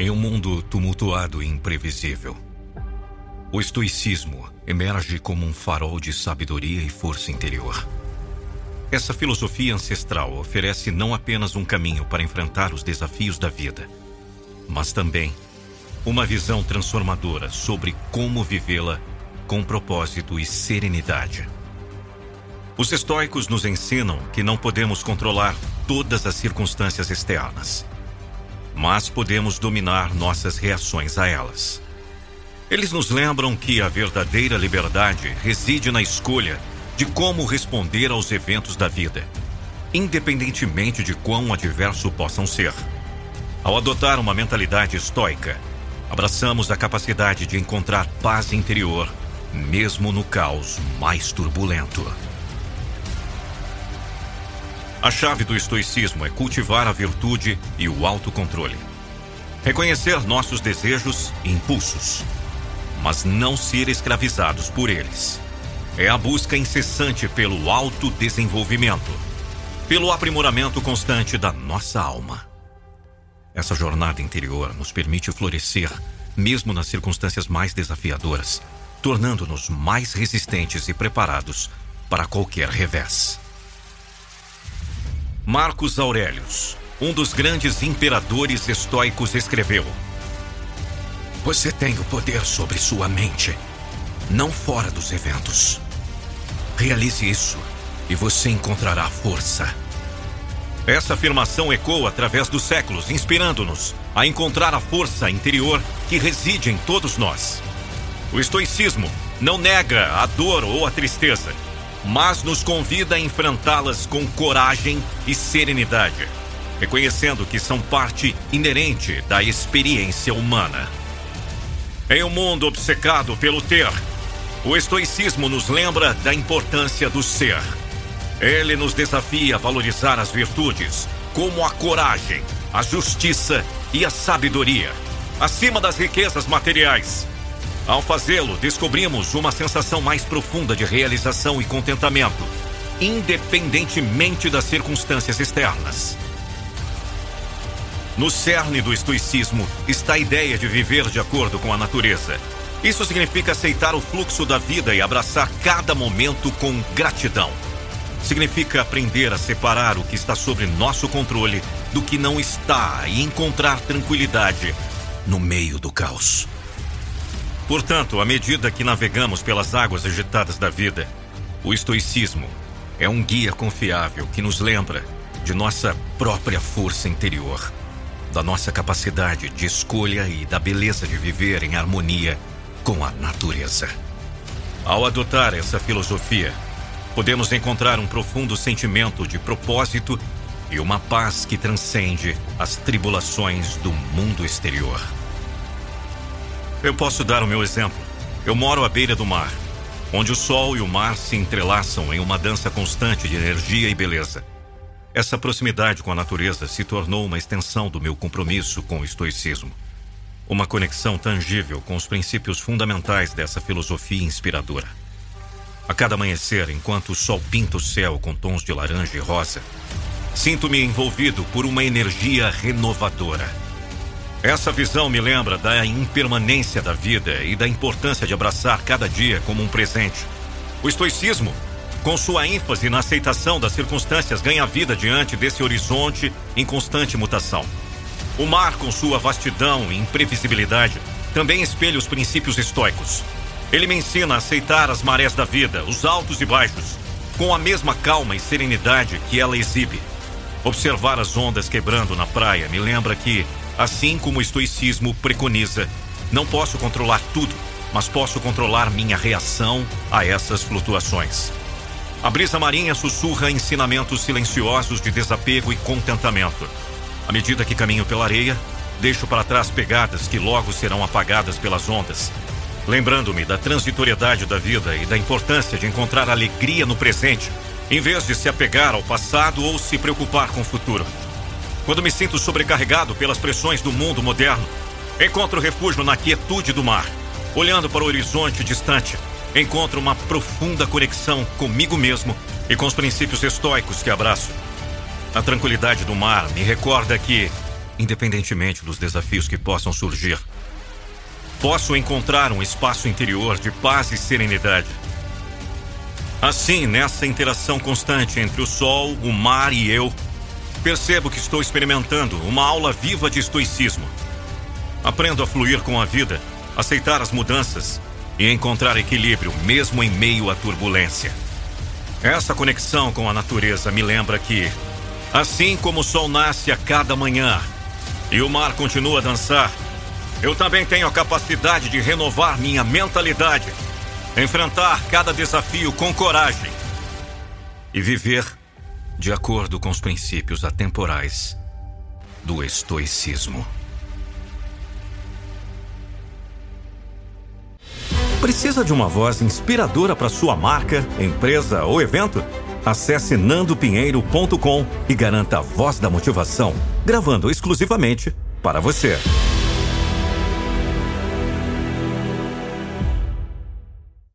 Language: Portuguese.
Em um mundo tumultuado e imprevisível, o estoicismo emerge como um farol de sabedoria e força interior. Essa filosofia ancestral oferece não apenas um caminho para enfrentar os desafios da vida, mas também uma visão transformadora sobre como vivê-la com propósito e serenidade. Os estoicos nos ensinam que não podemos controlar todas as circunstâncias externas, mas podemos dominar nossas reações a elas. Eles nos lembram que a verdadeira liberdade reside na escolha de como responder aos eventos da vida, independentemente de quão adverso possam ser. Ao adotar uma mentalidade estoica, abraçamos a capacidade de encontrar paz interior, mesmo no caos mais turbulento. A chave do estoicismo é cultivar a virtude e o autocontrole. Reconhecer nossos desejos e impulsos, mas não ser escravizados por eles. É a busca incessante pelo autodesenvolvimento, pelo aprimoramento constante da nossa alma. Essa jornada interior nos permite florescer, mesmo nas circunstâncias mais desafiadoras, tornando-nos mais resistentes e preparados para qualquer revés. Marcos Aurelius, um dos grandes imperadores estoicos, escreveu: Você tem o poder sobre sua mente, não fora dos eventos. Realize isso e você encontrará força. Essa afirmação ecoa através dos séculos, inspirando-nos a encontrar a força interior que reside em todos nós. O estoicismo não nega a dor ou a tristeza mas nos convida a enfrentá-las com coragem e serenidade, reconhecendo que são parte inerente da experiência humana. Em um mundo obcecado pelo ter, o estoicismo nos lembra da importância do ser. Ele nos desafia a valorizar as virtudes, como a coragem, a justiça e a sabedoria, acima das riquezas materiais ao fazê-lo, descobrimos uma sensação mais profunda de realização e contentamento, independentemente das circunstâncias externas. No cerne do estoicismo está a ideia de viver de acordo com a natureza. Isso significa aceitar o fluxo da vida e abraçar cada momento com gratidão. Significa aprender a separar o que está sob nosso controle do que não está e encontrar tranquilidade no meio do caos. Portanto, à medida que navegamos pelas águas agitadas da vida, o estoicismo é um guia confiável que nos lembra de nossa própria força interior, da nossa capacidade de escolha e da beleza de viver em harmonia com a natureza. Ao adotar essa filosofia, podemos encontrar um profundo sentimento de propósito e uma paz que transcende as tribulações do mundo exterior. Eu posso dar o meu exemplo. Eu moro à beira do mar, onde o sol e o mar se entrelaçam em uma dança constante de energia e beleza. Essa proximidade com a natureza se tornou uma extensão do meu compromisso com o estoicismo. Uma conexão tangível com os princípios fundamentais dessa filosofia inspiradora. A cada amanhecer, enquanto o sol pinta o céu com tons de laranja e rosa, sinto-me envolvido por uma energia renovadora essa visão me lembra da impermanência da vida e da importância de abraçar cada dia como um presente. O estoicismo, com sua ênfase na aceitação das circunstâncias, ganha vida diante desse horizonte em constante mutação. O mar, com sua vastidão e imprevisibilidade, também espelha os princípios estoicos. Ele me ensina a aceitar as marés da vida, os altos e baixos, com a mesma calma e serenidade que ela exibe. Observar as ondas quebrando na praia me lembra que Assim como o estoicismo preconiza, não posso controlar tudo, mas posso controlar minha reação a essas flutuações. A brisa marinha sussurra ensinamentos silenciosos de desapego e contentamento. À medida que caminho pela areia, deixo para trás pegadas que logo serão apagadas pelas ondas, lembrando-me da transitoriedade da vida e da importância de encontrar alegria no presente, em vez de se apegar ao passado ou se preocupar com o futuro. Quando me sinto sobrecarregado pelas pressões do mundo moderno, encontro refúgio na quietude do mar. Olhando para o horizonte distante, encontro uma profunda conexão comigo mesmo e com os princípios estoicos que abraço. A tranquilidade do mar me recorda que independentemente dos desafios que possam surgir. Posso encontrar um espaço interior de paz e serenidade. Assim, nessa interação constante entre o sol, o mar e eu, percebo que estou experimentando uma aula viva de estoicismo. Aprendo a fluir com a vida, aceitar as mudanças e encontrar equilíbrio mesmo em meio à turbulência. Essa conexão com a natureza me lembra que, assim como o sol nasce a cada manhã e o mar continua a dançar, eu também tenho a capacidade de renovar minha mentalidade, enfrentar cada desafio com coragem e viver de acordo com os princípios atemporais do estoicismo. Precisa de uma voz inspiradora para sua marca, empresa ou evento? Acesse nandopinheiro.com e garanta a voz da motivação, gravando exclusivamente para você.